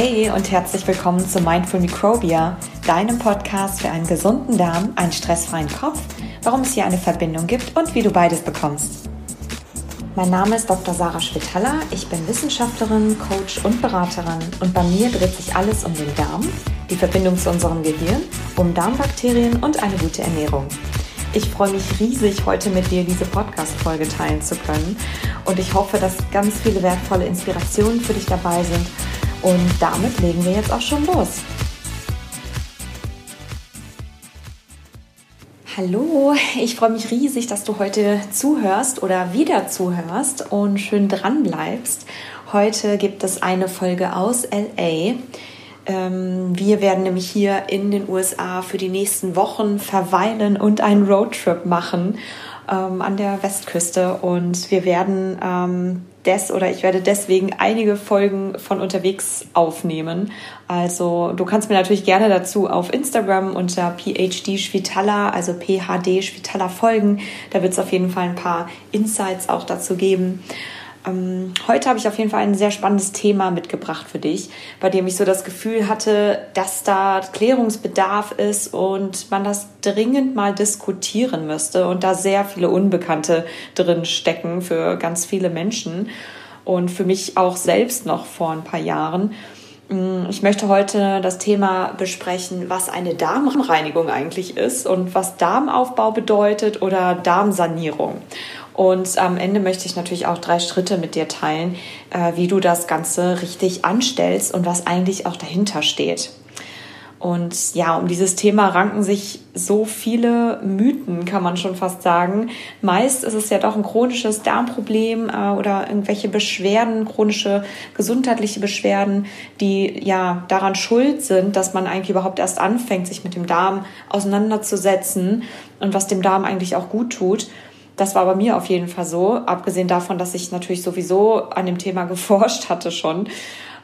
Hey und herzlich willkommen zu Mindful Microbia, deinem Podcast für einen gesunden Darm, einen stressfreien Kopf, warum es hier eine Verbindung gibt und wie du beides bekommst. Mein Name ist Dr. Sarah Schwitaler, ich bin Wissenschaftlerin, Coach und Beraterin und bei mir dreht sich alles um den Darm, die Verbindung zu unserem Gehirn, um Darmbakterien und eine gute Ernährung. Ich freue mich riesig, heute mit dir diese Podcast-Folge teilen zu können. Und ich hoffe, dass ganz viele wertvolle Inspirationen für dich dabei sind. Und damit legen wir jetzt auch schon los. Hallo, ich freue mich riesig, dass du heute zuhörst oder wieder zuhörst und schön dran bleibst. Heute gibt es eine Folge aus LA. Ähm, wir werden nämlich hier in den USA für die nächsten Wochen verweilen und einen Roadtrip machen ähm, an der Westküste. Und wir werden ähm, des oder ich werde deswegen einige Folgen von unterwegs aufnehmen. Also du kannst mir natürlich gerne dazu auf Instagram unter PhD Schwitala, also PHD Schwitala folgen. Da wird es auf jeden Fall ein paar Insights auch dazu geben. Ähm, heute habe ich auf jeden Fall ein sehr spannendes Thema mitgebracht für dich, bei dem ich so das Gefühl hatte, dass da Klärungsbedarf ist und man das dringend mal diskutieren müsste und da sehr viele Unbekannte drin stecken für ganz viele Menschen und für mich auch selbst noch vor ein paar Jahren. Mm, ich möchte heute das Thema besprechen, was eine Darmreinigung eigentlich ist und was Darmaufbau bedeutet oder Darmsanierung. Und am Ende möchte ich natürlich auch drei Schritte mit dir teilen, äh, wie du das Ganze richtig anstellst und was eigentlich auch dahinter steht. Und ja, um dieses Thema ranken sich so viele Mythen, kann man schon fast sagen. Meist ist es ja doch ein chronisches Darmproblem äh, oder irgendwelche Beschwerden, chronische gesundheitliche Beschwerden, die ja daran schuld sind, dass man eigentlich überhaupt erst anfängt, sich mit dem Darm auseinanderzusetzen und was dem Darm eigentlich auch gut tut. Das war bei mir auf jeden Fall so, abgesehen davon, dass ich natürlich sowieso an dem Thema geforscht hatte schon.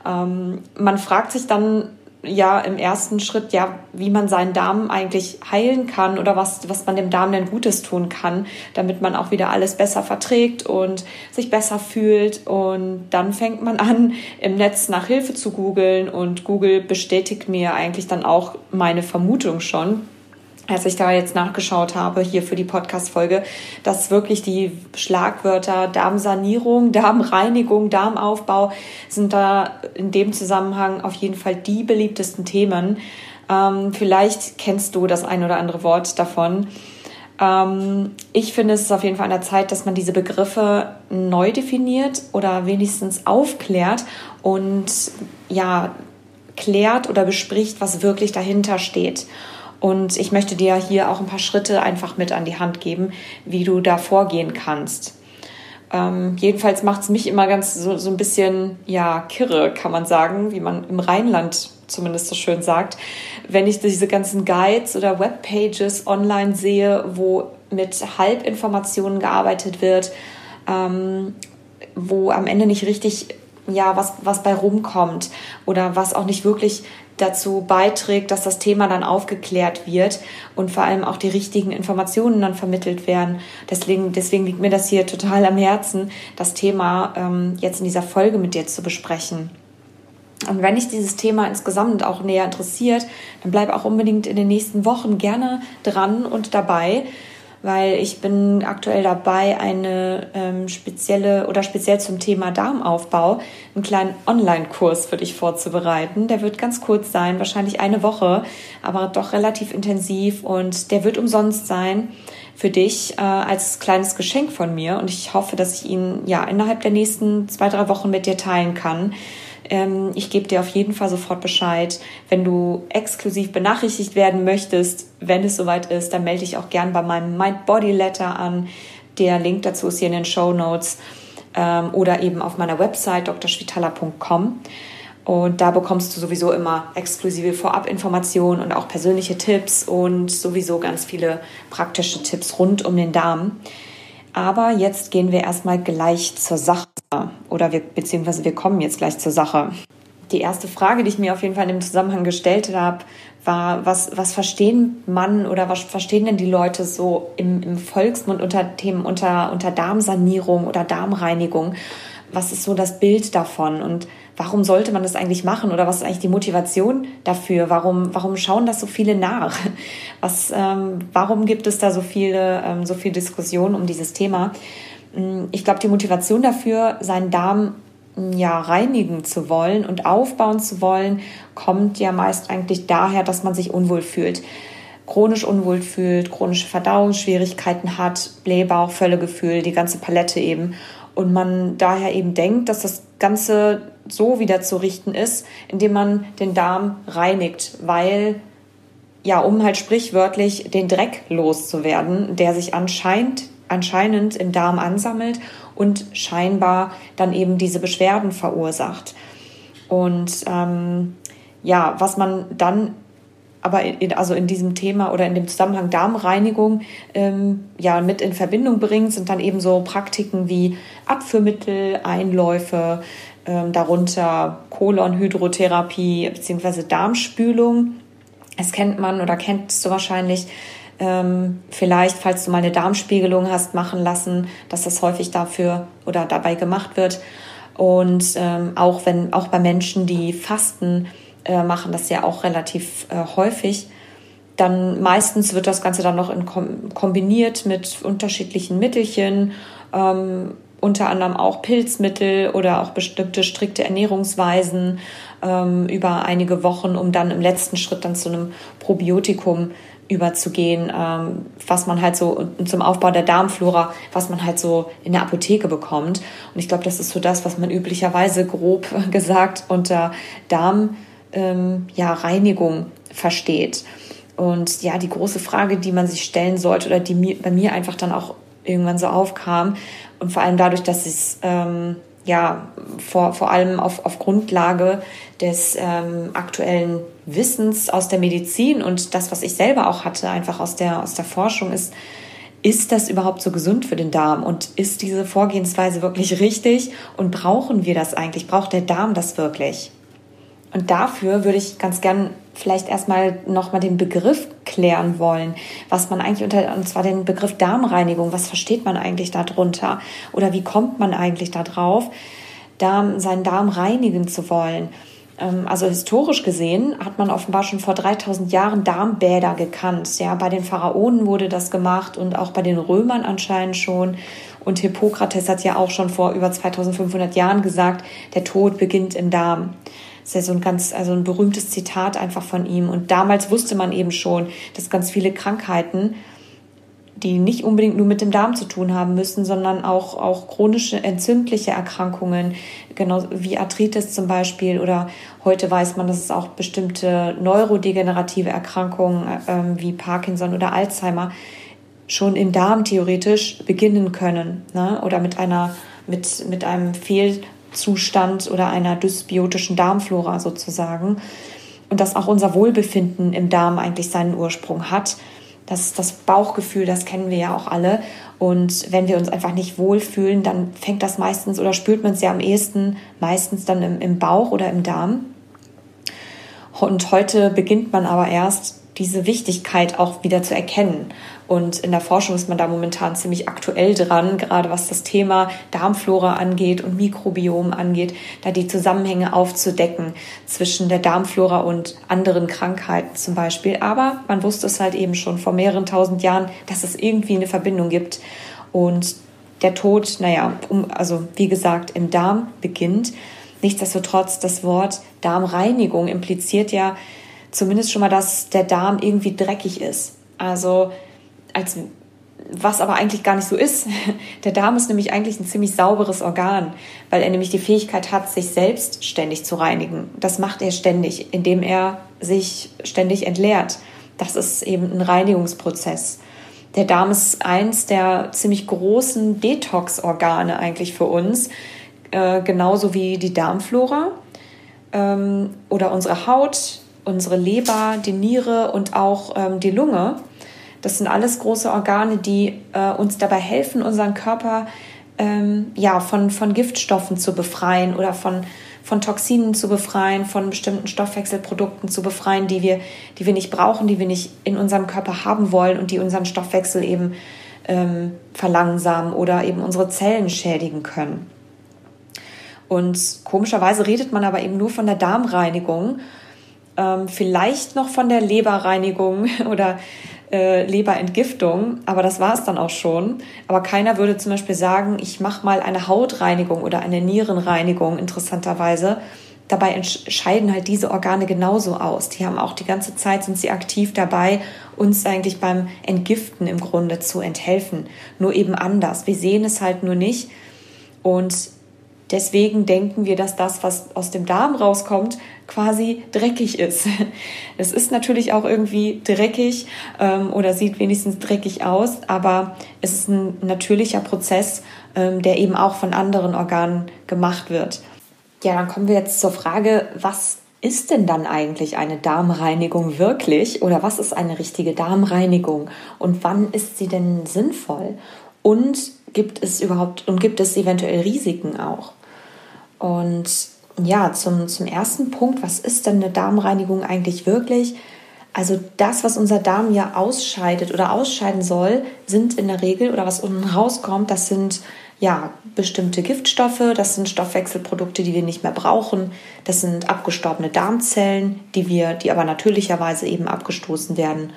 Ähm, man fragt sich dann ja im ersten Schritt, ja, wie man seinen Darm eigentlich heilen kann oder was, was man dem Darm denn Gutes tun kann, damit man auch wieder alles besser verträgt und sich besser fühlt. Und dann fängt man an, im Netz nach Hilfe zu googeln und Google bestätigt mir eigentlich dann auch meine Vermutung schon als ich da jetzt nachgeschaut habe, hier für die Podcast-Folge, dass wirklich die Schlagwörter Darmsanierung, Darmreinigung, Darmaufbau sind da in dem Zusammenhang auf jeden Fall die beliebtesten Themen. Ähm, vielleicht kennst du das ein oder andere Wort davon. Ähm, ich finde, es ist auf jeden Fall an der Zeit, dass man diese Begriffe neu definiert oder wenigstens aufklärt und ja, klärt oder bespricht, was wirklich dahinter steht. Und ich möchte dir hier auch ein paar Schritte einfach mit an die Hand geben, wie du da vorgehen kannst. Ähm, jedenfalls macht es mich immer ganz so, so ein bisschen, ja, kirre, kann man sagen, wie man im Rheinland zumindest so schön sagt, wenn ich diese ganzen Guides oder Webpages online sehe, wo mit Halbinformationen gearbeitet wird, ähm, wo am Ende nicht richtig ja, was, was bei rumkommt oder was auch nicht wirklich dazu beiträgt, dass das Thema dann aufgeklärt wird und vor allem auch die richtigen Informationen dann vermittelt werden. Deswegen, deswegen liegt mir das hier total am Herzen, das Thema ähm, jetzt in dieser Folge mit dir zu besprechen. Und wenn dich dieses Thema insgesamt auch näher interessiert, dann bleib auch unbedingt in den nächsten Wochen gerne dran und dabei weil ich bin aktuell dabei, eine ähm, spezielle oder speziell zum Thema Darmaufbau einen kleinen Online-Kurs für dich vorzubereiten. Der wird ganz kurz sein, wahrscheinlich eine Woche, aber doch relativ intensiv und der wird umsonst sein für dich äh, als kleines Geschenk von mir und ich hoffe, dass ich ihn ja innerhalb der nächsten zwei, drei Wochen mit dir teilen kann. Ähm, ich gebe dir auf jeden Fall sofort Bescheid. Wenn du exklusiv benachrichtigt werden möchtest, wenn es soweit ist, dann melde dich auch gern bei meinem Mind Body Letter an. Der Link dazu ist hier in den Show Notes ähm, oder eben auf meiner Website drschwitala.com. Und da bekommst du sowieso immer exklusive Vorabinformationen und auch persönliche Tipps und sowieso ganz viele praktische Tipps rund um den Darm. Aber jetzt gehen wir erstmal gleich zur Sache oder wir, beziehungsweise wir kommen jetzt gleich zur Sache. Die erste Frage, die ich mir auf jeden Fall in dem Zusammenhang gestellt habe, war, was, was verstehen man oder was verstehen denn die Leute so im, im Volksmund unter Themen unter, unter Darmsanierung oder Darmreinigung? was ist so das Bild davon und warum sollte man das eigentlich machen oder was ist eigentlich die Motivation dafür? Warum, warum schauen das so viele nach? Was, ähm, warum gibt es da so viele, ähm, so viel Diskussion um dieses Thema? Mm, ich glaube, die Motivation dafür, seinen Darm mm, ja reinigen zu wollen und aufbauen zu wollen, kommt ja meist eigentlich daher, dass man sich unwohl fühlt chronisch unwohl fühlt, chronische Verdauungsschwierigkeiten hat, Blähbauch, Völlegefühl, die ganze Palette eben. Und man daher eben denkt, dass das Ganze so wieder zu richten ist, indem man den Darm reinigt, weil, ja, um halt sprichwörtlich den Dreck loszuwerden, der sich anscheinend, anscheinend im Darm ansammelt und scheinbar dann eben diese Beschwerden verursacht. Und ähm, ja, was man dann aber in, also in diesem Thema oder in dem Zusammenhang Darmreinigung ähm, ja mit in Verbindung bringt, sind dann eben so Praktiken wie Abführmittel, Einläufe, ähm, darunter Kolonhydrotherapie bzw. Darmspülung. Das kennt man oder kennst du wahrscheinlich. Ähm, vielleicht, falls du mal eine Darmspiegelung hast machen lassen, dass das häufig dafür oder dabei gemacht wird. Und ähm, auch wenn auch bei Menschen, die fasten, äh, machen das ja auch relativ äh, häufig. Dann meistens wird das Ganze dann noch in, kombiniert mit unterschiedlichen Mittelchen, ähm, unter anderem auch Pilzmittel oder auch bestimmte strikte Ernährungsweisen ähm, über einige Wochen, um dann im letzten Schritt dann zu einem Probiotikum überzugehen, ähm, was man halt so zum Aufbau der Darmflora, was man halt so in der Apotheke bekommt. Und ich glaube, das ist so das, was man üblicherweise grob gesagt unter Darm ähm, ja, versteht. Und ja, die große Frage, die man sich stellen sollte oder die mir, bei mir einfach dann auch irgendwann so aufkam und vor allem dadurch, dass es ähm, ja vor, vor allem auf, auf Grundlage des ähm, aktuellen Wissens aus der Medizin und das, was ich selber auch hatte, einfach aus der, aus der Forschung ist, ist das überhaupt so gesund für den Darm und ist diese Vorgehensweise wirklich richtig und brauchen wir das eigentlich? Braucht der Darm das wirklich? Und dafür würde ich ganz gern vielleicht erstmal nochmal den Begriff klären wollen, was man eigentlich unter, und zwar den Begriff Darmreinigung, was versteht man eigentlich darunter? Oder wie kommt man eigentlich darauf, Darm, seinen Darm reinigen zu wollen? Ähm, also historisch gesehen hat man offenbar schon vor 3000 Jahren Darmbäder gekannt. Ja, bei den Pharaonen wurde das gemacht und auch bei den Römern anscheinend schon. Und Hippokrates hat ja auch schon vor über 2500 Jahren gesagt, der Tod beginnt im Darm. Das ist ja so ein ganz, also ein berühmtes Zitat einfach von ihm. Und damals wusste man eben schon, dass ganz viele Krankheiten, die nicht unbedingt nur mit dem Darm zu tun haben müssen, sondern auch, auch chronische entzündliche Erkrankungen, genau wie Arthritis zum Beispiel. Oder heute weiß man, dass es auch bestimmte neurodegenerative Erkrankungen äh, wie Parkinson oder Alzheimer schon im Darm theoretisch beginnen können. Ne? Oder mit einer mit, mit einem Fehl, Zustand oder einer dysbiotischen Darmflora sozusagen. Und dass auch unser Wohlbefinden im Darm eigentlich seinen Ursprung hat. Das, das Bauchgefühl, das kennen wir ja auch alle. Und wenn wir uns einfach nicht wohlfühlen, dann fängt das meistens oder spürt man es ja am ehesten meistens dann im, im Bauch oder im Darm. Und heute beginnt man aber erst diese Wichtigkeit auch wieder zu erkennen. Und in der Forschung ist man da momentan ziemlich aktuell dran, gerade was das Thema Darmflora angeht und Mikrobiom angeht, da die Zusammenhänge aufzudecken zwischen der Darmflora und anderen Krankheiten zum Beispiel. Aber man wusste es halt eben schon vor mehreren tausend Jahren, dass es irgendwie eine Verbindung gibt. Und der Tod, naja, um, also wie gesagt, im Darm beginnt. Nichtsdestotrotz, das Wort Darmreinigung impliziert ja zumindest schon mal, dass der Darm irgendwie dreckig ist. Also als was aber eigentlich gar nicht so ist. Der Darm ist nämlich eigentlich ein ziemlich sauberes Organ, weil er nämlich die Fähigkeit hat, sich selbst ständig zu reinigen. Das macht er ständig, indem er sich ständig entleert. Das ist eben ein Reinigungsprozess. Der Darm ist eins der ziemlich großen Detox-Organe eigentlich für uns, äh, genauso wie die Darmflora ähm, oder unsere Haut, unsere Leber, die Niere und auch ähm, die Lunge. Das sind alles große Organe, die äh, uns dabei helfen, unseren Körper ähm, ja, von, von Giftstoffen zu befreien oder von, von Toxinen zu befreien, von bestimmten Stoffwechselprodukten zu befreien, die wir, die wir nicht brauchen, die wir nicht in unserem Körper haben wollen und die unseren Stoffwechsel eben ähm, verlangsamen oder eben unsere Zellen schädigen können. Und komischerweise redet man aber eben nur von der Darmreinigung, ähm, vielleicht noch von der Leberreinigung oder äh, Leberentgiftung, aber das war es dann auch schon. Aber keiner würde zum Beispiel sagen, ich mache mal eine Hautreinigung oder eine Nierenreinigung, interessanterweise. Dabei scheiden halt diese Organe genauso aus. Die haben auch die ganze Zeit, sind sie aktiv dabei, uns eigentlich beim Entgiften im Grunde zu enthelfen. Nur eben anders. Wir sehen es halt nur nicht. Und deswegen denken wir, dass das, was aus dem Darm rauskommt, quasi dreckig ist. Es ist natürlich auch irgendwie dreckig ähm, oder sieht wenigstens dreckig aus, aber es ist ein natürlicher Prozess, ähm, der eben auch von anderen Organen gemacht wird. Ja, dann kommen wir jetzt zur Frage, was ist denn dann eigentlich eine Darmreinigung wirklich oder was ist eine richtige Darmreinigung und wann ist sie denn sinnvoll? Und gibt es überhaupt und gibt es eventuell Risiken auch? Und ja, zum, zum ersten Punkt, was ist denn eine Darmreinigung eigentlich wirklich? Also das, was unser Darm ja ausscheidet oder ausscheiden soll, sind in der Regel oder was unten rauskommt, das sind ja bestimmte Giftstoffe, das sind Stoffwechselprodukte, die wir nicht mehr brauchen, das sind abgestorbene Darmzellen, die wir, die aber natürlicherweise eben abgestoßen werden.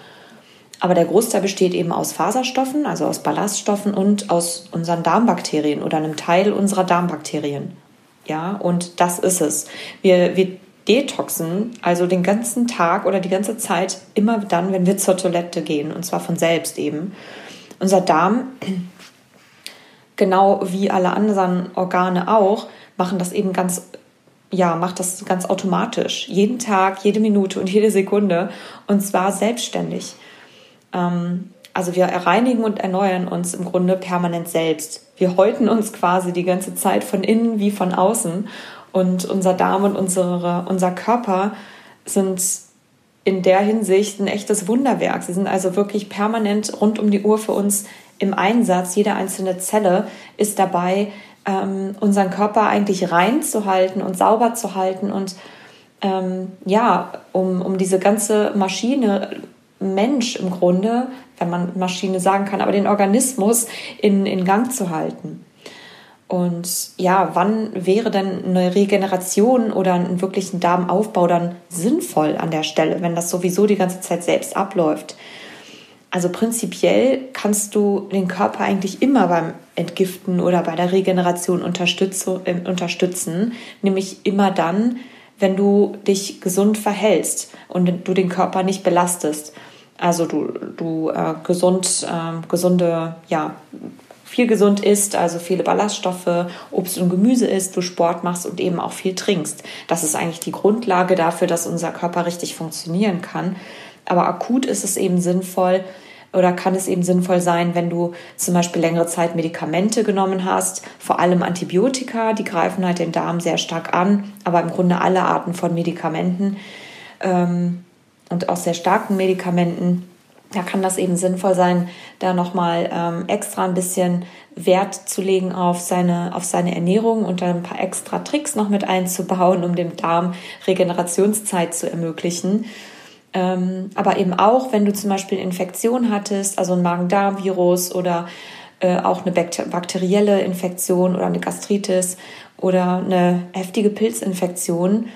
Aber der Großteil besteht eben aus Faserstoffen, also aus Ballaststoffen und aus unseren Darmbakterien oder einem Teil unserer Darmbakterien. Ja, und das ist es. Wir, wir detoxen also den ganzen Tag oder die ganze Zeit immer dann, wenn wir zur Toilette gehen, und zwar von selbst eben. Unser Darm, genau wie alle anderen Organe auch, machen das eben ganz ja, macht das ganz automatisch. Jeden Tag, jede Minute und jede Sekunde. Und zwar selbstständig. Ähm, also wir reinigen und erneuern uns im Grunde permanent selbst. Wir häuten uns quasi die ganze Zeit von innen wie von außen. Und unser Darm und unsere, unser Körper sind in der Hinsicht ein echtes Wunderwerk. Sie sind also wirklich permanent rund um die Uhr für uns im Einsatz. Jede einzelne Zelle ist dabei, ähm, unseren Körper eigentlich rein zu halten und sauber zu halten und ähm, ja, um, um diese ganze Maschine Mensch im Grunde, wenn man Maschine sagen kann, aber den Organismus in, in Gang zu halten. Und ja, wann wäre denn eine Regeneration oder ein wirklichen Darmaufbau dann sinnvoll an der Stelle, wenn das sowieso die ganze Zeit selbst abläuft? Also prinzipiell kannst du den Körper eigentlich immer beim Entgiften oder bei der Regeneration äh, unterstützen, nämlich immer dann, wenn du dich gesund verhältst und du den Körper nicht belastest. Also du, du äh, gesund, äh, gesunde, ja, viel gesund isst, also viele Ballaststoffe, Obst und Gemüse isst, du Sport machst und eben auch viel trinkst. Das ist eigentlich die Grundlage dafür, dass unser Körper richtig funktionieren kann. Aber akut ist es eben sinnvoll, oder kann es eben sinnvoll sein, wenn du zum Beispiel längere Zeit Medikamente genommen hast, vor allem Antibiotika, die greifen halt den Darm sehr stark an, aber im Grunde alle Arten von Medikamenten. Ähm, und auch sehr starken Medikamenten, da kann das eben sinnvoll sein, da nochmal ähm, extra ein bisschen Wert zu legen auf seine, auf seine Ernährung und dann ein paar extra Tricks noch mit einzubauen, um dem Darm Regenerationszeit zu ermöglichen. Ähm, aber eben auch, wenn du zum Beispiel Infektion hattest, also ein Magen-Darm-Virus oder äh, auch eine bakterielle Infektion oder eine Gastritis oder eine heftige Pilzinfektion,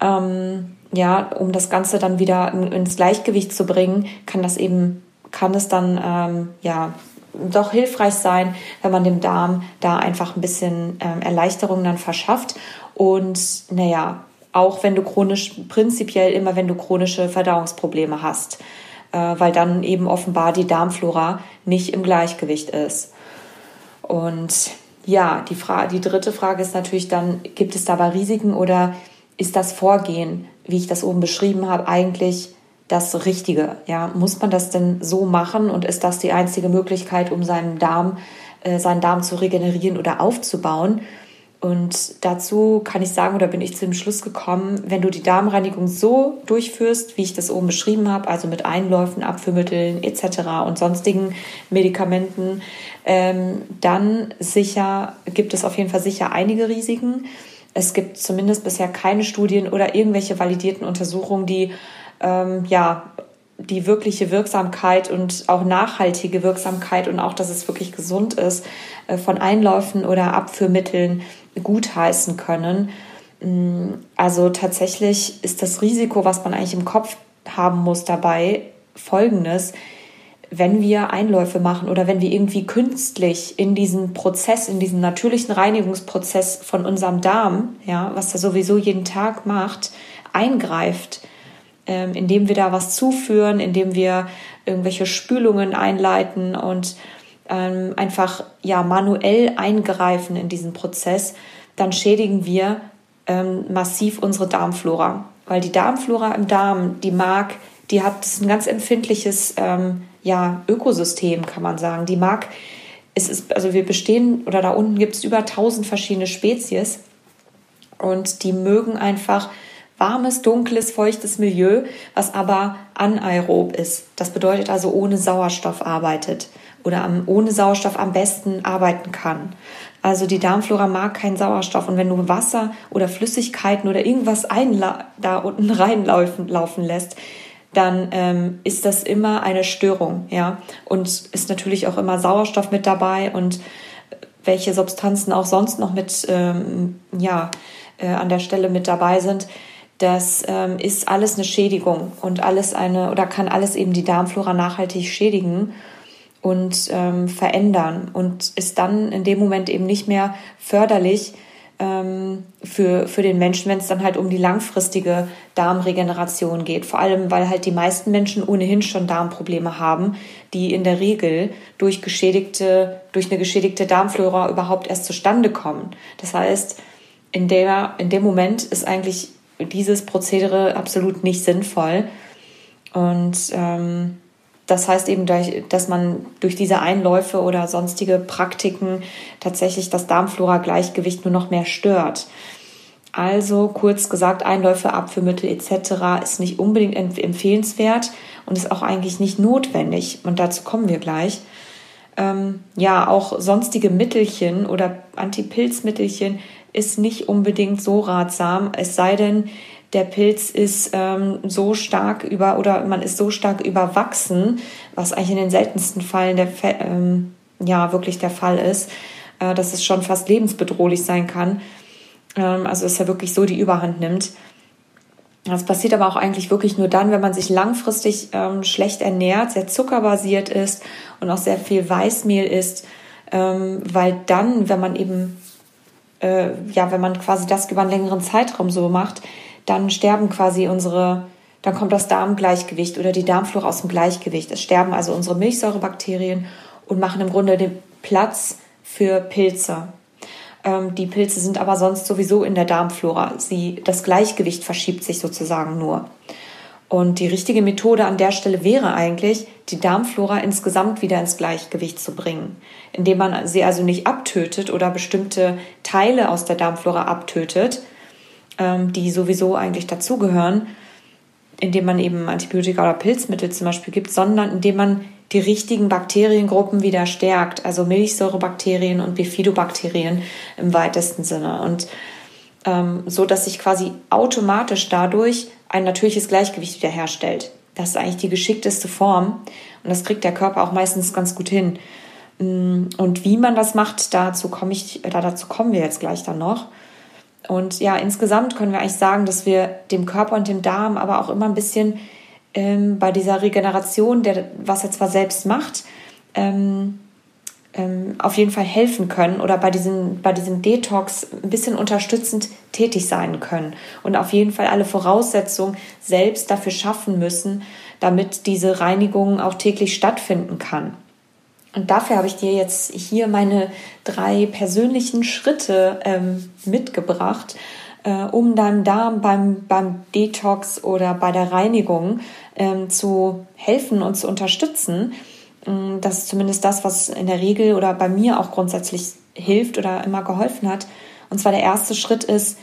ähm, ja, um das Ganze dann wieder ins Gleichgewicht zu bringen, kann das eben, kann es dann ähm, ja doch hilfreich sein, wenn man dem Darm da einfach ein bisschen ähm, Erleichterung dann verschafft. Und naja, auch wenn du chronisch, prinzipiell immer, wenn du chronische Verdauungsprobleme hast, äh, weil dann eben offenbar die Darmflora nicht im Gleichgewicht ist. Und ja, die, Frage, die dritte Frage ist natürlich dann, gibt es dabei Risiken oder ist das Vorgehen, wie ich das oben beschrieben habe, eigentlich das Richtige? Ja, muss man das denn so machen und ist das die einzige Möglichkeit, um seinen Darm, äh, seinen Darm zu regenerieren oder aufzubauen? Und dazu kann ich sagen, oder bin ich zu dem Schluss gekommen, wenn du die Darmreinigung so durchführst, wie ich das oben beschrieben habe, also mit Einläufen, Abführmitteln etc. und sonstigen Medikamenten, ähm, dann sicher gibt es auf jeden Fall sicher einige Risiken. Es gibt zumindest bisher keine Studien oder irgendwelche validierten Untersuchungen, die ähm, ja die wirkliche Wirksamkeit und auch nachhaltige Wirksamkeit und auch, dass es wirklich gesund ist, äh, von Einläufen oder Abführmitteln gutheißen können. Mm, also tatsächlich ist das Risiko, was man eigentlich im Kopf haben muss dabei, folgendes. Wenn wir Einläufe machen oder wenn wir irgendwie künstlich in diesen Prozess, in diesen natürlichen Reinigungsprozess von unserem Darm, ja, was er sowieso jeden Tag macht, eingreift, ähm, indem wir da was zuführen, indem wir irgendwelche Spülungen einleiten und ähm, einfach ja manuell eingreifen in diesen Prozess, dann schädigen wir ähm, massiv unsere Darmflora. Weil die Darmflora im Darm, die mag, die hat ein ganz empfindliches ähm, ja, Ökosystem, kann man sagen. Die mag, es ist, also wir bestehen, oder da unten gibt es über 1000 verschiedene Spezies und die mögen einfach warmes, dunkles, feuchtes Milieu, was aber anaerob ist. Das bedeutet also ohne Sauerstoff arbeitet oder am, ohne Sauerstoff am besten arbeiten kann. Also die Darmflora mag keinen Sauerstoff und wenn du Wasser oder Flüssigkeiten oder irgendwas da unten reinlaufen laufen lässt, dann ähm, ist das immer eine Störung, ja. Und ist natürlich auch immer Sauerstoff mit dabei und welche Substanzen auch sonst noch mit, ähm, ja, äh, an der Stelle mit dabei sind. Das ähm, ist alles eine Schädigung und alles eine, oder kann alles eben die Darmflora nachhaltig schädigen und ähm, verändern und ist dann in dem Moment eben nicht mehr förderlich ähm, für, für den Menschen, wenn es dann halt um die langfristige Darmregeneration geht. Vor allem, weil halt die meisten Menschen ohnehin schon Darmprobleme haben, die in der Regel durch geschädigte, durch eine geschädigte Darmflora überhaupt erst zustande kommen. Das heißt, in der, in dem Moment ist eigentlich dieses Prozedere absolut nicht sinnvoll. Und ähm, das heißt eben, dass man durch diese Einläufe oder sonstige Praktiken tatsächlich das Darmflora-Gleichgewicht nur noch mehr stört. Also kurz gesagt, Einläufe, Abführmittel etc. ist nicht unbedingt empfehlenswert und ist auch eigentlich nicht notwendig. Und dazu kommen wir gleich. Ähm, ja, auch sonstige Mittelchen oder Antipilzmittelchen ist nicht unbedingt so ratsam, es sei denn, der Pilz ist ähm, so stark über oder man ist so stark überwachsen, was eigentlich in den seltensten Fällen der ähm, ja wirklich der Fall ist, äh, dass es schon fast lebensbedrohlich sein kann. Ähm, also dass er wirklich so die Überhand nimmt. Das passiert aber auch eigentlich wirklich nur dann, wenn man sich langfristig ähm, schlecht ernährt, sehr zuckerbasiert ist und auch sehr viel Weißmehl isst, ähm, weil dann, wenn man eben äh, ja, wenn man quasi das über einen längeren Zeitraum so macht, dann sterben quasi unsere, dann kommt das Darmgleichgewicht oder die Darmflora aus dem Gleichgewicht. Es sterben also unsere Milchsäurebakterien und machen im Grunde den Platz für Pilze. Ähm, die Pilze sind aber sonst sowieso in der Darmflora. Sie, das Gleichgewicht verschiebt sich sozusagen nur. Und die richtige Methode an der Stelle wäre eigentlich, die Darmflora insgesamt wieder ins Gleichgewicht zu bringen, indem man sie also nicht abtötet oder bestimmte Teile aus der Darmflora abtötet, ähm, die sowieso eigentlich dazugehören, indem man eben Antibiotika oder Pilzmittel zum Beispiel gibt, sondern indem man die richtigen Bakteriengruppen wieder stärkt, also Milchsäurebakterien und Bifidobakterien im weitesten Sinne. Und ähm, so, dass sich quasi automatisch dadurch ein natürliches Gleichgewicht wiederherstellt. Das ist eigentlich die geschickteste Form und das kriegt der Körper auch meistens ganz gut hin. Mm, und wie man das macht, dazu komme ich, dazu kommen wir jetzt gleich dann noch. Und ja, insgesamt können wir eigentlich sagen, dass wir dem Körper und dem Darm aber auch immer ein bisschen ähm, bei dieser Regeneration, der, was er zwar selbst macht, ähm, ähm, auf jeden Fall helfen können oder bei diesem, bei diesem Detox ein bisschen unterstützend tätig sein können und auf jeden Fall alle Voraussetzungen selbst dafür schaffen müssen, damit diese Reinigung auch täglich stattfinden kann. Und dafür habe ich dir jetzt hier meine drei persönlichen Schritte ähm, mitgebracht, äh, um deinem Darm beim, beim Detox oder bei der Reinigung ähm, zu helfen und zu unterstützen. Mm, das ist zumindest das, was in der Regel oder bei mir auch grundsätzlich hilft oder immer geholfen hat. Und zwar der erste Schritt ist,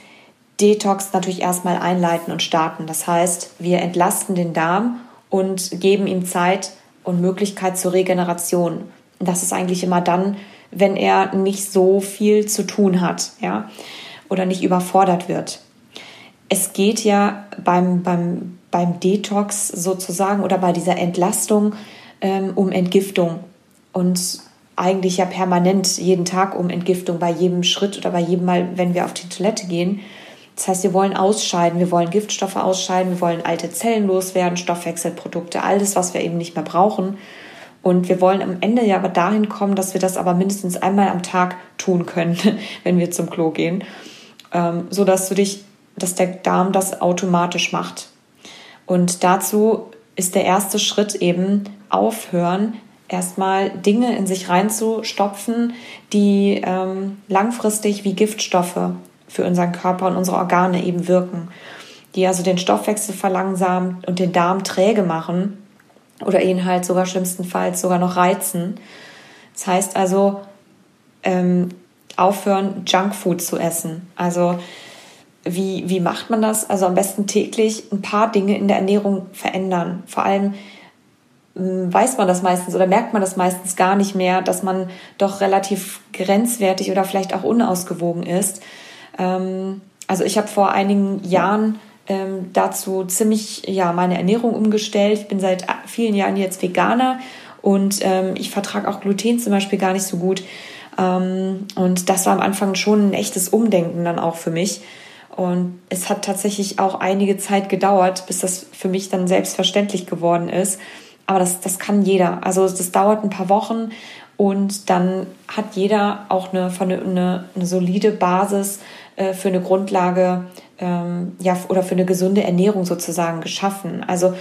Detox natürlich erstmal einleiten und starten. Das heißt, wir entlasten den Darm und geben ihm Zeit und Möglichkeit zur Regeneration. Das ist eigentlich immer dann, wenn er nicht so viel zu tun hat, ja, oder nicht überfordert wird. Es geht ja beim, beim beim Detox sozusagen oder bei dieser Entlastung ähm, um Entgiftung und eigentlich ja permanent jeden Tag um Entgiftung bei jedem Schritt oder bei jedem Mal, wenn wir auf die Toilette gehen. Das heißt, wir wollen ausscheiden, wir wollen Giftstoffe ausscheiden, wir wollen alte Zellen loswerden, Stoffwechselprodukte, alles, was wir eben nicht mehr brauchen. Und wir wollen am Ende ja aber dahin kommen, dass wir das aber mindestens einmal am Tag tun können, wenn wir zum Klo gehen, ähm, so dass du dich, dass der Darm das automatisch macht. Und dazu ist der erste Schritt eben aufhören, erstmal Dinge in sich reinzustopfen, die ähm, langfristig wie Giftstoffe für unseren Körper und unsere Organe eben wirken, die also den Stoffwechsel verlangsamen und den Darm träge machen oder ihn halt sogar schlimmstenfalls sogar noch reizen. Das heißt also, ähm, aufhören, Junkfood zu essen. Also wie, wie macht man das? Also am besten täglich ein paar Dinge in der Ernährung verändern. Vor allem hm, weiß man das meistens oder merkt man das meistens gar nicht mehr, dass man doch relativ grenzwertig oder vielleicht auch unausgewogen ist. Ähm, also ich habe vor einigen Jahren ähm, dazu ziemlich ja meine Ernährung umgestellt. Ich bin seit vielen Jahren jetzt Veganer und ähm, ich vertrage auch Gluten zum Beispiel gar nicht so gut. und das war am Anfang schon ein echtes Umdenken dann auch für mich. Und es hat tatsächlich auch einige Zeit gedauert, bis das für mich dann selbstverständlich geworden ist. Aber das, das kann jeder. Also das dauert ein paar Wochen und dann hat jeder auch eine, eine, eine solide Basis äh, für eine Grundlage ähm, ja, oder für eine gesunde Ernährung sozusagen geschaffen. Also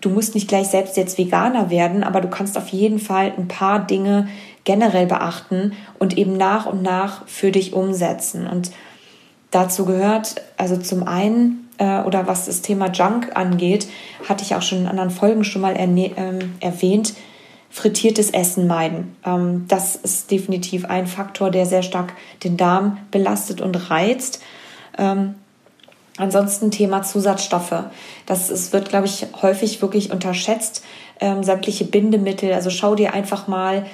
du musst nicht gleich selbst jetzt Veganer werden, aber du kannst auf jeden Fall ein paar Dinge generell beachten und eben nach und nach für dich umsetzen. Und dazu gehört also zum einen äh, oder was das Thema Junk angeht, hatte ich auch schon in anderen Folgen schon mal ähm, erwähnt, frittiertes Essen meiden. Ähm, das ist definitiv ein Faktor, der sehr stark den Darm belastet und reizt. Ähm, ansonsten Thema Zusatzstoffe. Das ist, wird, glaube ich, häufig wirklich unterschätzt. Ähm, sämtliche Bindemittel. Also schau dir einfach mal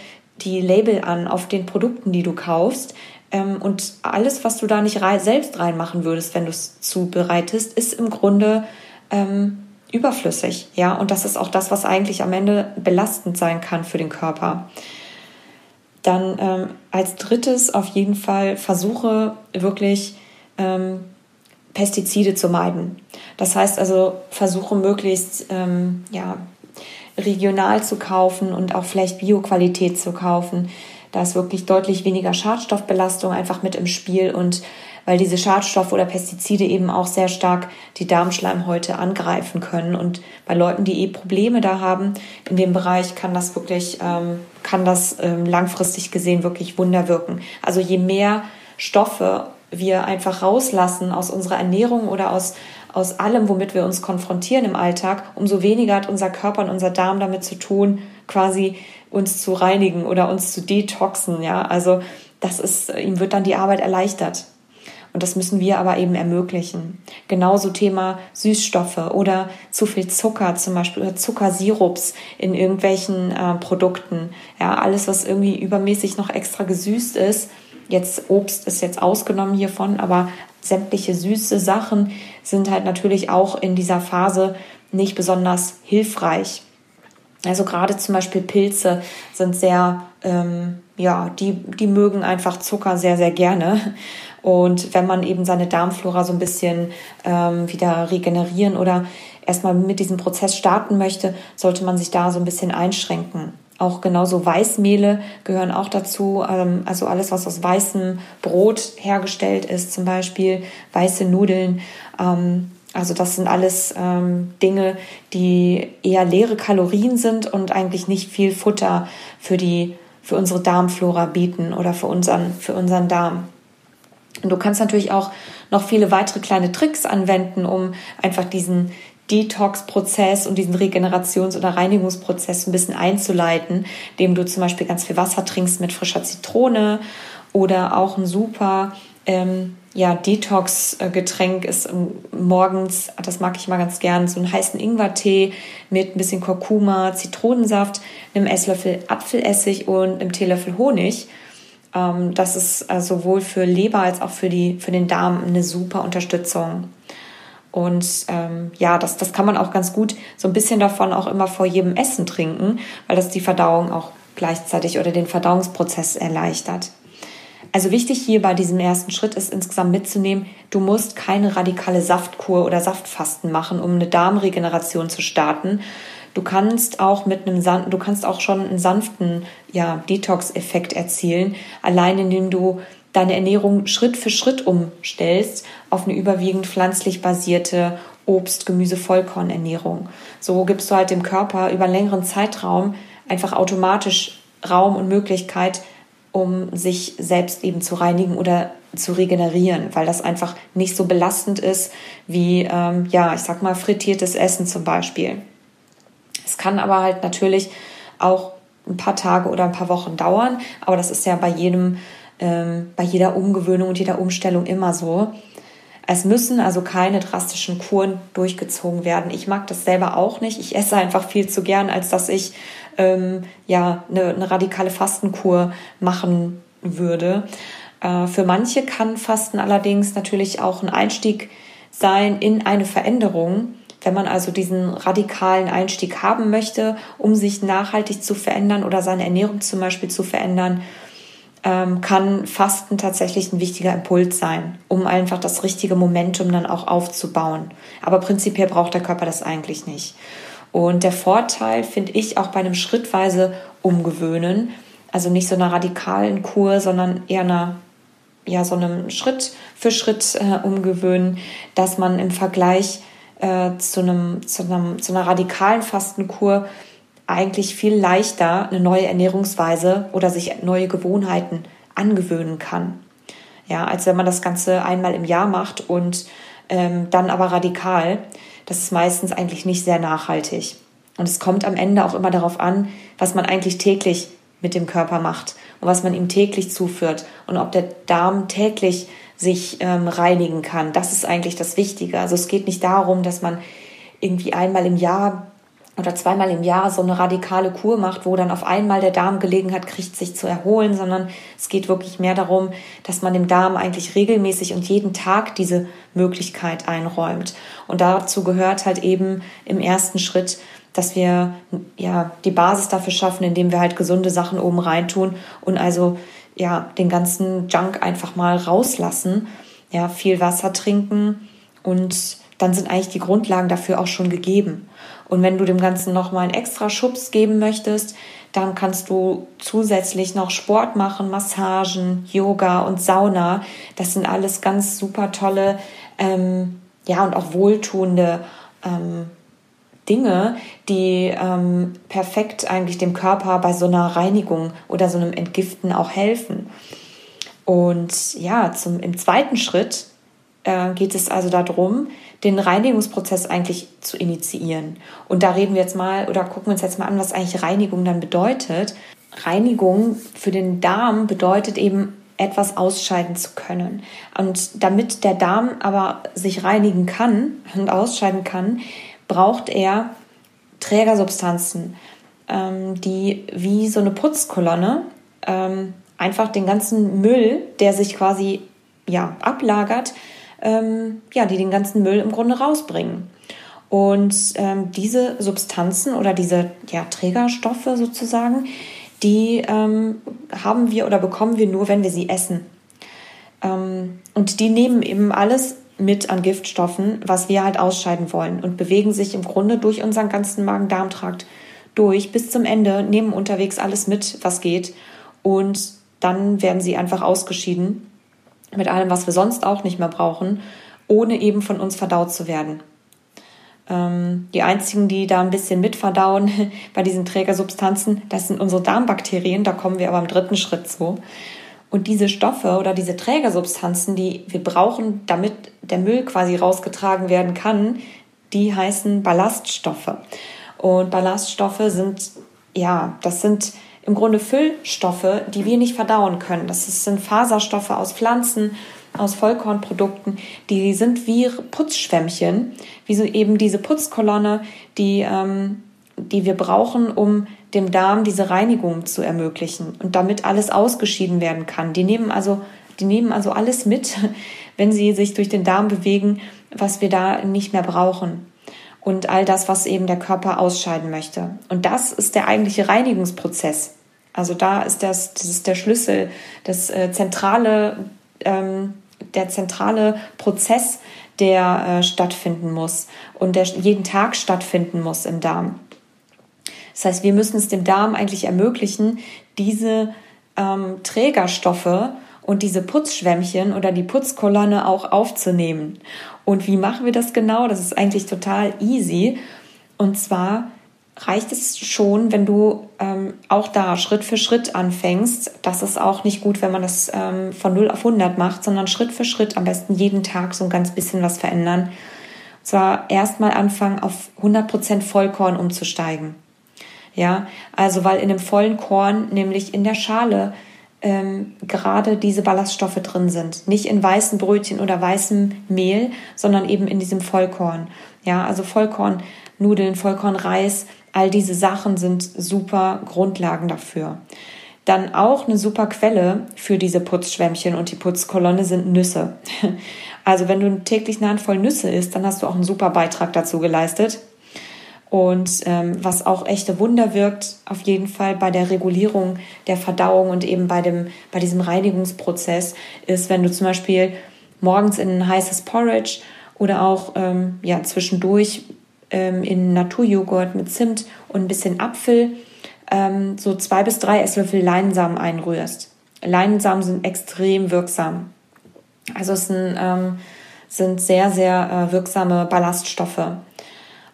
die Label an auf den Produkten, die du kaufst. Ähm, und alles, was du da nicht rei selbst reinmachen würdest, wenn du es zubereitest, ist im Grunde ähm, überflüssig. Ja, und das ist auch das, was eigentlich am Ende belastend sein kann für den Körper. Dann ähm, als drittes auf jeden Fall versuche wirklich ähm, Pestizide zu meiden. Das heißt also, versuche möglichst ähm, ja, regional zu kaufen und auch vielleicht Bioqualität zu kaufen. Da ist wirklich deutlich weniger Schadstoffbelastung einfach mit im Spiel und weil diese Schadstoffe oder Pestizide eben auch sehr stark die Darmschleimhäute angreifen können. Und bei Leuten, die eh Probleme da haben in dem Bereich, kann das wirklich, ähm, kann das ähm, langfristig gesehen wirklich Wunder wirken. Also je mehr Stoffe wir einfach rauslassen aus unserer Ernährung oder aus aus allem, womit wir uns konfrontieren im Alltag, umso weniger hat unser Körper und unser Darm damit zu tun, quasi uns zu reinigen oder uns zu detoxen. Ja, also das ist, ihm wird dann die Arbeit erleichtert. Und das müssen wir aber eben ermöglichen. Genauso Thema Süßstoffe oder zu viel Zucker zum Beispiel oder Zuckersirups in irgendwelchen äh, Produkten. Ja, alles, was irgendwie übermäßig noch extra gesüßt ist. Jetzt Obst ist jetzt ausgenommen hiervon, aber sämtliche süße Sachen sind halt natürlich auch in dieser Phase nicht besonders hilfreich. Also gerade zum Beispiel Pilze sind sehr, ähm, ja, die, die mögen einfach Zucker sehr, sehr gerne. Und wenn man eben seine Darmflora so ein bisschen ähm, wieder regenerieren oder erstmal mit diesem Prozess starten möchte, sollte man sich da so ein bisschen einschränken. Auch genauso Weißmehle gehören auch dazu. Ähm, also alles, was aus weißem Brot hergestellt ist, zum Beispiel weiße Nudeln. Ähm, also das sind alles ähm, Dinge, die eher leere Kalorien sind und eigentlich nicht viel Futter für die für unsere Darmflora bieten oder für unseren für unseren Darm. Und du kannst natürlich auch noch viele weitere kleine Tricks anwenden, um einfach diesen Detox-Prozess und diesen Regenerations- oder Reinigungsprozess ein bisschen einzuleiten, indem du zum Beispiel ganz viel Wasser trinkst mit frischer Zitrone oder auch ein super ähm, ja, Detox-Getränk ist morgens, das mag ich mal ganz gern, so einen heißen Ingwertee mit ein bisschen Kurkuma, Zitronensaft, einem Esslöffel Apfelessig und einem Teelöffel Honig. Ähm, das ist äh, sowohl für Leber als auch für, die, für den Darm eine super Unterstützung. Und ähm, ja, das, das kann man auch ganz gut so ein bisschen davon auch immer vor jedem Essen trinken, weil das die Verdauung auch gleichzeitig oder den Verdauungsprozess erleichtert. Also wichtig hier bei diesem ersten Schritt ist insgesamt mitzunehmen, du musst keine radikale Saftkur oder Saftfasten machen, um eine Darmregeneration zu starten. Du kannst auch mit einem du kannst auch schon einen sanften ja, Detox-Effekt erzielen, allein indem du deine Ernährung Schritt für Schritt umstellst auf eine überwiegend pflanzlich basierte Obst, Gemüse, Vollkornernährung. So gibst du halt dem Körper über einen längeren Zeitraum einfach automatisch Raum und Möglichkeit, um sich selbst eben zu reinigen oder zu regenerieren, weil das einfach nicht so belastend ist wie, ähm, ja, ich sag mal, frittiertes Essen zum Beispiel. Es kann aber halt natürlich auch ein paar Tage oder ein paar Wochen dauern, aber das ist ja bei jedem ähm, bei jeder Umgewöhnung und jeder Umstellung immer so. Es müssen also keine drastischen Kuren durchgezogen werden. Ich mag das selber auch nicht. Ich esse einfach viel zu gern, als dass ich ähm, ja eine, eine radikale Fastenkur machen würde. Äh, für manche kann Fasten allerdings natürlich auch ein Einstieg sein in eine Veränderung. Wenn man also diesen radikalen Einstieg haben möchte, um sich nachhaltig zu verändern oder seine Ernährung zum Beispiel zu verändern, ähm, kann Fasten tatsächlich ein wichtiger Impuls sein, um einfach das richtige Momentum dann auch aufzubauen. Aber prinzipiell braucht der Körper das eigentlich nicht. Und der Vorteil finde ich auch bei einem schrittweise Umgewöhnen, also nicht so einer radikalen Kur, sondern eher einer ja, so einem Schritt für Schritt äh, umgewöhnen, dass man im Vergleich äh, zu, einem, zu, einem, zu einer radikalen Fastenkur eigentlich viel leichter eine neue Ernährungsweise oder sich neue Gewohnheiten angewöhnen kann. Ja, als wenn man das Ganze einmal im Jahr macht und ähm, dann aber radikal. Das ist meistens eigentlich nicht sehr nachhaltig. Und es kommt am Ende auch immer darauf an, was man eigentlich täglich mit dem Körper macht und was man ihm täglich zuführt und ob der Darm täglich sich ähm, reinigen kann. Das ist eigentlich das Wichtige. Also es geht nicht darum, dass man irgendwie einmal im Jahr oder zweimal im Jahr so eine radikale Kur macht, wo dann auf einmal der Darm Gelegenheit kriegt, sich zu erholen, sondern es geht wirklich mehr darum, dass man dem Darm eigentlich regelmäßig und jeden Tag diese Möglichkeit einräumt. Und dazu gehört halt eben im ersten Schritt, dass wir ja die Basis dafür schaffen, indem wir halt gesunde Sachen oben reintun und also ja den ganzen Junk einfach mal rauslassen, ja viel Wasser trinken und dann sind eigentlich die Grundlagen dafür auch schon gegeben. Und wenn du dem Ganzen nochmal einen extra Schubs geben möchtest, dann kannst du zusätzlich noch Sport machen, Massagen, Yoga und Sauna. Das sind alles ganz super tolle, ähm, ja, und auch wohltuende ähm, Dinge, die ähm, perfekt eigentlich dem Körper bei so einer Reinigung oder so einem Entgiften auch helfen. Und ja, zum, im zweiten Schritt äh, geht es also darum, den Reinigungsprozess eigentlich zu initiieren. Und da reden wir jetzt mal oder gucken wir uns jetzt mal an, was eigentlich Reinigung dann bedeutet. Reinigung für den Darm bedeutet eben etwas ausscheiden zu können. Und damit der Darm aber sich reinigen kann und ausscheiden kann, braucht er Trägersubstanzen, ähm, die wie so eine Putzkolonne ähm, einfach den ganzen Müll, der sich quasi ja, ablagert, ähm, ja, die den ganzen Müll im Grunde rausbringen. Und ähm, diese Substanzen oder diese ja, Trägerstoffe sozusagen, die ähm, haben wir oder bekommen wir nur, wenn wir sie essen. Ähm, und die nehmen eben alles mit an Giftstoffen, was wir halt ausscheiden wollen und bewegen sich im Grunde durch unseren ganzen Magen-Darm-Trakt durch bis zum Ende, nehmen unterwegs alles mit, was geht und dann werden sie einfach ausgeschieden mit allem, was wir sonst auch nicht mehr brauchen, ohne eben von uns verdaut zu werden. Ähm, die einzigen, die da ein bisschen mitverdauen bei diesen Trägersubstanzen, das sind unsere Darmbakterien, da kommen wir aber im dritten Schritt zu. Und diese Stoffe oder diese Trägersubstanzen, die wir brauchen, damit der Müll quasi rausgetragen werden kann, die heißen Ballaststoffe. Und Ballaststoffe sind, ja, das sind im Grunde Füllstoffe, die wir nicht verdauen können. Das sind Faserstoffe aus Pflanzen, aus Vollkornprodukten, die sind wie Putzschwämmchen, wie so eben diese Putzkolonne, die, ähm, die wir brauchen, um dem Darm diese Reinigung zu ermöglichen und damit alles ausgeschieden werden kann. Die nehmen also, die nehmen also alles mit, wenn sie sich durch den Darm bewegen, was wir da nicht mehr brauchen und all das, was eben der Körper ausscheiden möchte. Und das ist der eigentliche Reinigungsprozess. Also da ist das, das ist der Schlüssel, das äh, zentrale, ähm, der zentrale Prozess, der äh, stattfinden muss und der jeden Tag stattfinden muss im Darm. Das heißt, wir müssen es dem Darm eigentlich ermöglichen, diese ähm, Trägerstoffe und diese Putzschwämmchen oder die Putzkolonne auch aufzunehmen. Und wie machen wir das genau? Das ist eigentlich total easy. Und zwar reicht es schon, wenn du ähm, auch da Schritt für Schritt anfängst. Das ist auch nicht gut, wenn man das ähm, von 0 auf 100 macht, sondern Schritt für Schritt am besten jeden Tag so ein ganz bisschen was verändern. Und zwar erstmal anfangen, auf 100% Vollkorn umzusteigen. Ja, also weil in dem vollen Korn, nämlich in der Schale, ähm, gerade diese Ballaststoffe drin sind. Nicht in weißen Brötchen oder weißem Mehl, sondern eben in diesem Vollkorn. Ja, also Vollkornnudeln, Vollkornreis, all diese Sachen sind super Grundlagen dafür. Dann auch eine super Quelle für diese Putzschwämmchen und die Putzkolonne sind Nüsse. Also wenn du täglich eine Handvoll Nüsse isst, dann hast du auch einen super Beitrag dazu geleistet. Und ähm, was auch echte Wunder wirkt, auf jeden Fall bei der Regulierung der Verdauung und eben bei, dem, bei diesem Reinigungsprozess, ist, wenn du zum Beispiel morgens in ein heißes Porridge oder auch ähm, ja, zwischendurch ähm, in Naturjoghurt mit Zimt und ein bisschen Apfel ähm, so zwei bis drei Esslöffel Leinsamen einrührst. Leinsamen sind extrem wirksam. Also es sind, ähm, sind sehr, sehr äh, wirksame Ballaststoffe.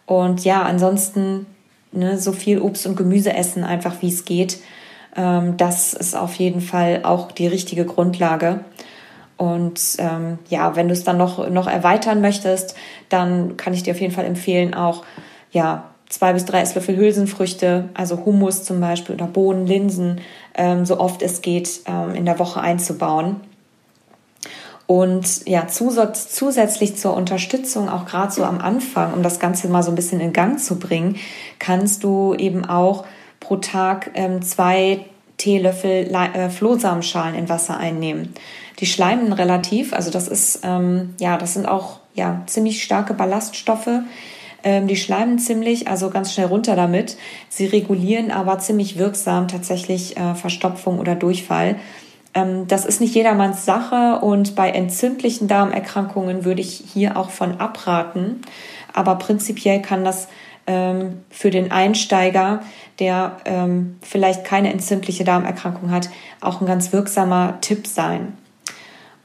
Und ja, ansonsten ne, so viel Obst und Gemüse essen, einfach wie es geht. Ähm, das ist auf jeden Fall auch die richtige Grundlage. Und ähm, ja, wenn du es dann noch, noch erweitern möchtest, dann kann ich dir auf jeden Fall empfehlen, auch ja, zwei bis drei Esslöffel Hülsenfrüchte, also Hummus zum Beispiel oder Bohnen, Linsen, ähm, so oft es geht, ähm, in der Woche einzubauen. Und ja, zusätzlich zur Unterstützung, auch gerade so am Anfang, um das Ganze mal so ein bisschen in Gang zu bringen, kannst du eben auch pro Tag ähm, zwei Teelöffel äh, Flohsamenschalen in Wasser einnehmen. Die schleimen relativ, also das ist, ähm, ja, das sind auch ja, ziemlich starke Ballaststoffe. Ähm, die schleimen ziemlich, also ganz schnell runter damit. Sie regulieren aber ziemlich wirksam tatsächlich äh, Verstopfung oder Durchfall. Ähm, das ist nicht jedermanns Sache und bei entzündlichen Darmerkrankungen würde ich hier auch von abraten. Aber prinzipiell kann das ähm, für den Einsteiger, der ähm, vielleicht keine entzündliche Darmerkrankung hat, auch ein ganz wirksamer Tipp sein.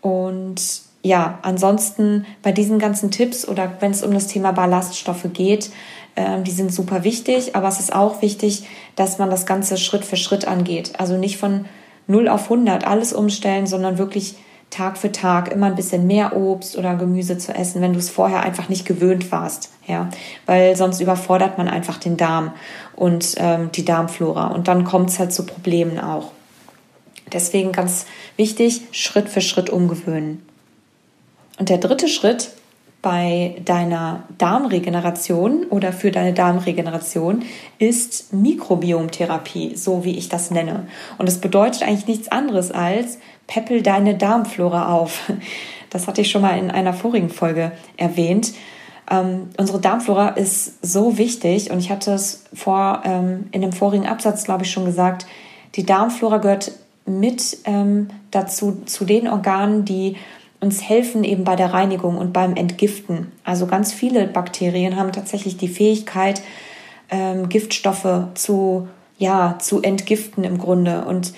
Und ja, ansonsten bei diesen ganzen Tipps oder wenn es um das Thema Ballaststoffe geht, äh, die sind super wichtig, aber es ist auch wichtig, dass man das Ganze Schritt für Schritt angeht. Also nicht von 0 auf 100 alles umstellen, sondern wirklich Tag für Tag immer ein bisschen mehr Obst oder Gemüse zu essen, wenn du es vorher einfach nicht gewöhnt warst, ja, weil sonst überfordert man einfach den Darm und ähm, die Darmflora und dann kommt es halt zu Problemen auch. Deswegen ganz wichtig, Schritt für Schritt umgewöhnen. Und der dritte Schritt bei deiner Darmregeneration oder für deine Darmregeneration ist Mikrobiomtherapie, so wie ich das nenne. Und das bedeutet eigentlich nichts anderes als peppel deine Darmflora auf. Das hatte ich schon mal in einer vorigen Folge erwähnt. Ähm, unsere Darmflora ist so wichtig und ich hatte es vor ähm, in dem vorigen Absatz, glaube ich, schon gesagt. Die Darmflora gehört mit ähm, dazu zu den Organen, die uns helfen eben bei der Reinigung und beim Entgiften. Also ganz viele Bakterien haben tatsächlich die Fähigkeit, ähm, Giftstoffe zu, ja, zu entgiften im Grunde. Und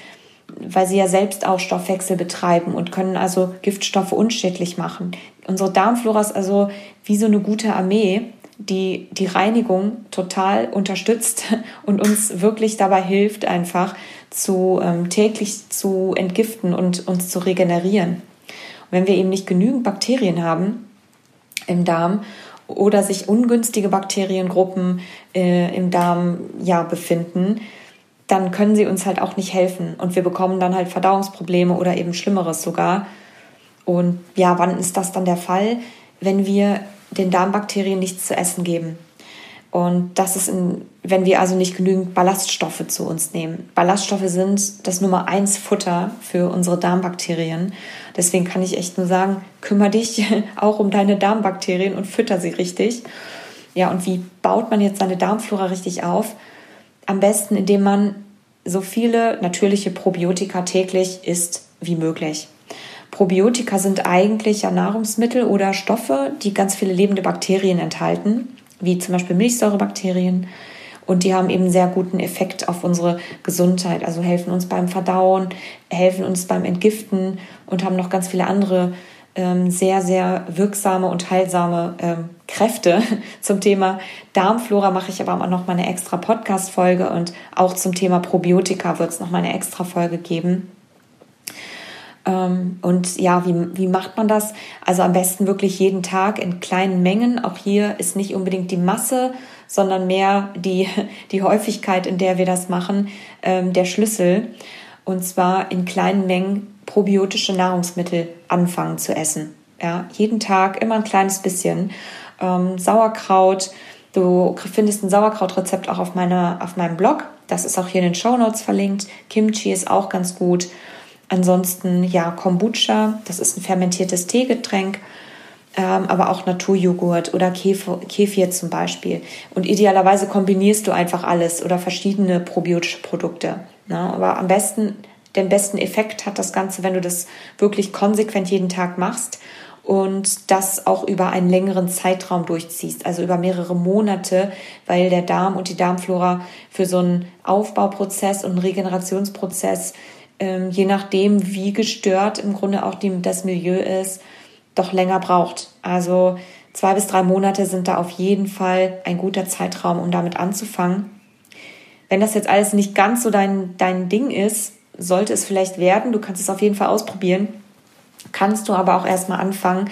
weil sie ja selbst auch Stoffwechsel betreiben und können also Giftstoffe unschädlich machen. Unsere Darmflora ist also wie so eine gute Armee, die die Reinigung total unterstützt und uns wirklich dabei hilft, einfach zu ähm, täglich zu entgiften und uns zu regenerieren wenn wir eben nicht genügend Bakterien haben im Darm oder sich ungünstige Bakteriengruppen äh, im Darm ja befinden, dann können sie uns halt auch nicht helfen und wir bekommen dann halt Verdauungsprobleme oder eben Schlimmeres sogar. Und ja, wann ist das dann der Fall? Wenn wir den Darmbakterien nichts zu essen geben. Und das ist, in, wenn wir also nicht genügend Ballaststoffe zu uns nehmen. Ballaststoffe sind das Nummer eins Futter für unsere Darmbakterien. Deswegen kann ich echt nur sagen, kümmere dich auch um deine Darmbakterien und fütter sie richtig. Ja, und wie baut man jetzt seine Darmflora richtig auf? Am besten, indem man so viele natürliche Probiotika täglich isst wie möglich. Probiotika sind eigentlich ja Nahrungsmittel oder Stoffe, die ganz viele lebende Bakterien enthalten wie zum Beispiel Milchsäurebakterien. Und die haben eben einen sehr guten Effekt auf unsere Gesundheit. Also helfen uns beim Verdauen, helfen uns beim Entgiften und haben noch ganz viele andere sehr, sehr wirksame und heilsame ähm, Kräfte. Zum Thema Darmflora mache ich aber auch noch mal eine extra Podcast-Folge und auch zum Thema Probiotika wird es noch mal eine extra Folge geben. Ähm, und ja, wie, wie macht man das? Also am besten wirklich jeden Tag in kleinen Mengen. Auch hier ist nicht unbedingt die Masse, sondern mehr die, die Häufigkeit, in der wir das machen, ähm, der Schlüssel. Und zwar in kleinen Mengen probiotische Nahrungsmittel anfangen zu essen. Ja, jeden Tag immer ein kleines bisschen. Ähm, Sauerkraut. Du findest ein Sauerkrautrezept auch auf, meiner, auf meinem Blog. Das ist auch hier in den Show Notes verlinkt. Kimchi ist auch ganz gut. Ansonsten ja Kombucha, das ist ein fermentiertes Teegetränk, ähm, aber auch Naturjoghurt oder Kefir, zum Beispiel. Und idealerweise kombinierst du einfach alles oder verschiedene probiotische Produkte. Ne? Aber am besten, den besten Effekt hat das Ganze, wenn du das wirklich konsequent jeden Tag machst und das auch über einen längeren Zeitraum durchziehst, also über mehrere Monate, weil der Darm und die Darmflora für so einen Aufbauprozess und einen Regenerationsprozess ähm, je nachdem, wie gestört im Grunde auch die, das Milieu ist, doch länger braucht. Also zwei bis drei Monate sind da auf jeden Fall ein guter Zeitraum, um damit anzufangen. Wenn das jetzt alles nicht ganz so dein, dein Ding ist, sollte es vielleicht werden. Du kannst es auf jeden Fall ausprobieren. Kannst du aber auch erstmal anfangen,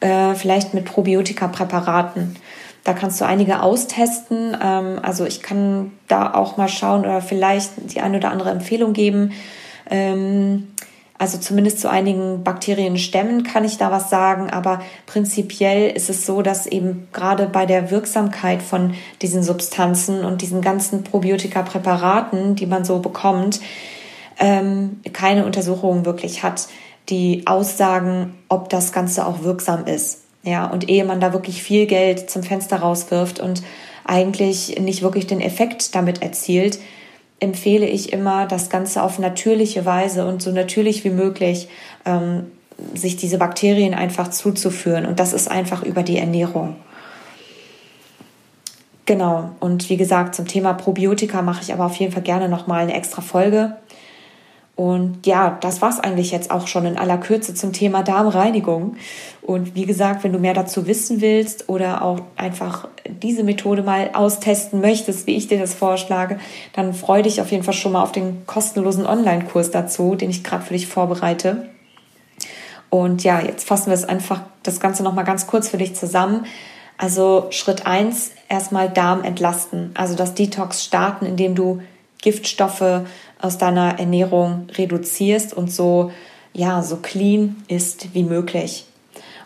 äh, vielleicht mit Probiotika-Präparaten. Da kannst du einige austesten. Ähm, also ich kann da auch mal schauen oder vielleicht die eine oder andere Empfehlung geben. Ähm, also zumindest zu einigen Bakterienstämmen kann ich da was sagen, aber prinzipiell ist es so, dass eben gerade bei der Wirksamkeit von diesen Substanzen und diesen ganzen Probiotika-Präparaten, die man so bekommt, ähm, keine Untersuchungen wirklich hat, die aussagen, ob das Ganze auch wirksam ist. Ja, und ehe man da wirklich viel Geld zum Fenster rauswirft und eigentlich nicht wirklich den Effekt damit erzielt, empfehle ich immer, das Ganze auf natürliche Weise und so natürlich wie möglich ähm, sich diese Bakterien einfach zuzuführen. Und das ist einfach über die Ernährung. Genau. Und wie gesagt, zum Thema Probiotika mache ich aber auf jeden Fall gerne nochmal eine extra Folge. Und ja, das war's eigentlich jetzt auch schon in aller Kürze zum Thema Darmreinigung. Und wie gesagt, wenn du mehr dazu wissen willst oder auch einfach diese Methode mal austesten möchtest, wie ich dir das vorschlage, dann freue dich auf jeden Fall schon mal auf den kostenlosen Online-Kurs dazu, den ich gerade für dich vorbereite. Und ja, jetzt fassen wir es einfach das Ganze nochmal ganz kurz für dich zusammen. Also Schritt eins erstmal Darm entlasten, also das Detox starten, indem du Giftstoffe aus deiner Ernährung reduzierst und so, ja, so clean ist wie möglich.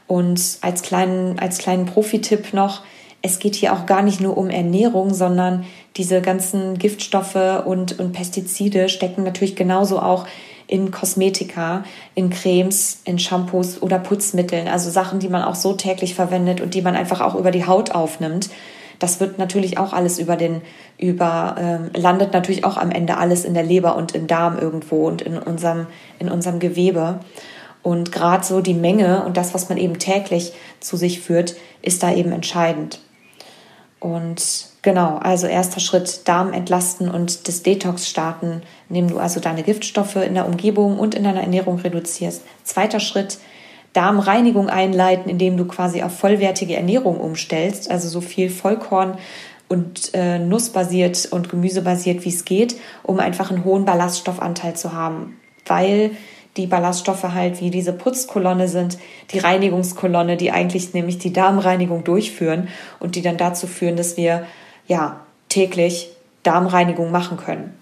Und als kleinen, als kleinen Profi-Tipp noch, es geht hier auch gar nicht nur um Ernährung, sondern diese ganzen Giftstoffe und, und Pestizide stecken natürlich genauso auch in Kosmetika, in Cremes, in Shampoos oder Putzmitteln. Also Sachen, die man auch so täglich verwendet und die man einfach auch über die Haut aufnimmt. Das wird natürlich auch alles über den, über, ähm, landet natürlich auch am Ende alles in der Leber und im Darm irgendwo und in unserem, in unserem Gewebe. Und gerade so die Menge und das, was man eben täglich zu sich führt, ist da eben entscheidend. Und genau, also erster Schritt, Darm entlasten und das Detox starten, indem du also deine Giftstoffe in der Umgebung und in deiner Ernährung reduzierst. Zweiter Schritt, Darmreinigung einleiten, indem du quasi auf vollwertige Ernährung umstellst, also so viel Vollkorn und äh, nussbasiert und gemüsebasiert wie es geht, um einfach einen hohen Ballaststoffanteil zu haben, weil die Ballaststoffe halt wie diese Putzkolonne sind, die Reinigungskolonne, die eigentlich nämlich die Darmreinigung durchführen und die dann dazu führen, dass wir ja täglich Darmreinigung machen können.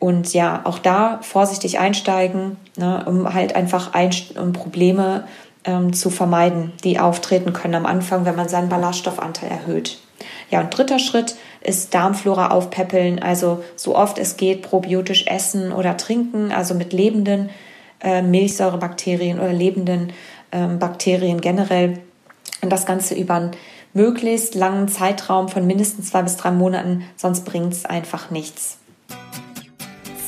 Und ja, auch da vorsichtig einsteigen, ne, um halt einfach ein, um Probleme ähm, zu vermeiden, die auftreten können am Anfang, wenn man seinen Ballaststoffanteil erhöht. Ja, und dritter Schritt ist Darmflora aufpäppeln, also so oft es geht probiotisch essen oder trinken, also mit lebenden äh, Milchsäurebakterien oder lebenden ähm, Bakterien generell. Und das Ganze über einen möglichst langen Zeitraum von mindestens zwei bis drei Monaten, sonst bringt es einfach nichts.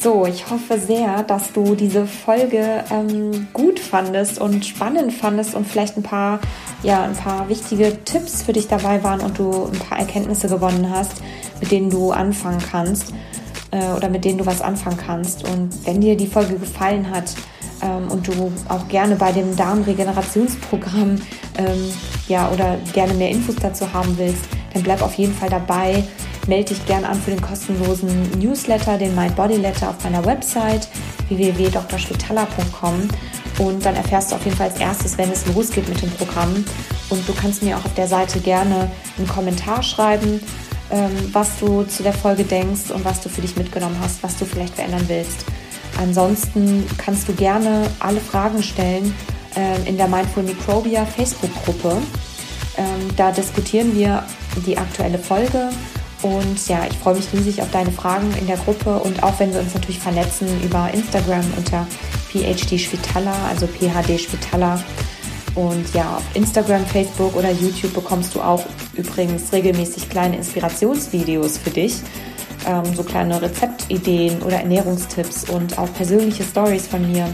So, ich hoffe sehr, dass du diese Folge ähm, gut fandest und spannend fandest und vielleicht ein paar, ja, ein paar wichtige Tipps für dich dabei waren und du ein paar Erkenntnisse gewonnen hast, mit denen du anfangen kannst äh, oder mit denen du was anfangen kannst. Und wenn dir die Folge gefallen hat ähm, und du auch gerne bei dem Darmregenerationsprogramm ähm, ja, oder gerne mehr Infos dazu haben willst, dann bleib auf jeden Fall dabei melde dich gerne an für den kostenlosen Newsletter, den Mind Body Letter auf meiner Website www.drschwitala.com und dann erfährst du auf jeden Fall als erstes, wenn es losgeht mit dem Programm. Und du kannst mir auch auf der Seite gerne einen Kommentar schreiben, ähm, was du zu der Folge denkst und was du für dich mitgenommen hast, was du vielleicht verändern willst. Ansonsten kannst du gerne alle Fragen stellen ähm, in der Mindful Microbia Facebook-Gruppe. Ähm, da diskutieren wir die aktuelle Folge und ja, ich freue mich riesig auf deine Fragen in der Gruppe und auch wenn wir uns natürlich vernetzen über Instagram unter PhD Spitaler, also PHD Spitaler. Und ja, auf Instagram, Facebook oder YouTube bekommst du auch übrigens regelmäßig kleine Inspirationsvideos für dich. Ähm, so kleine Rezeptideen oder Ernährungstipps und auch persönliche Stories von mir.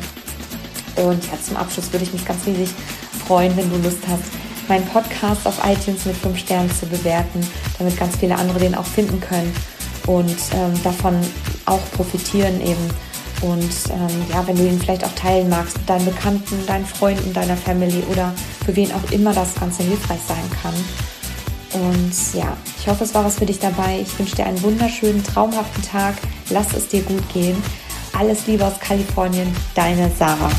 Und ja, zum Abschluss würde ich mich ganz riesig freuen, wenn du Lust hast, meinen Podcast auf iTunes mit 5 Sternen zu bewerten, damit ganz viele andere den auch finden können und ähm, davon auch profitieren eben. Und ähm, ja, wenn du ihn vielleicht auch teilen magst mit deinen Bekannten, deinen Freunden, deiner Family oder für wen auch immer das Ganze hilfreich sein kann. Und ja, ich hoffe, es war was für dich dabei. Ich wünsche dir einen wunderschönen, traumhaften Tag. Lass es dir gut gehen. Alles Liebe aus Kalifornien, deine Sarah.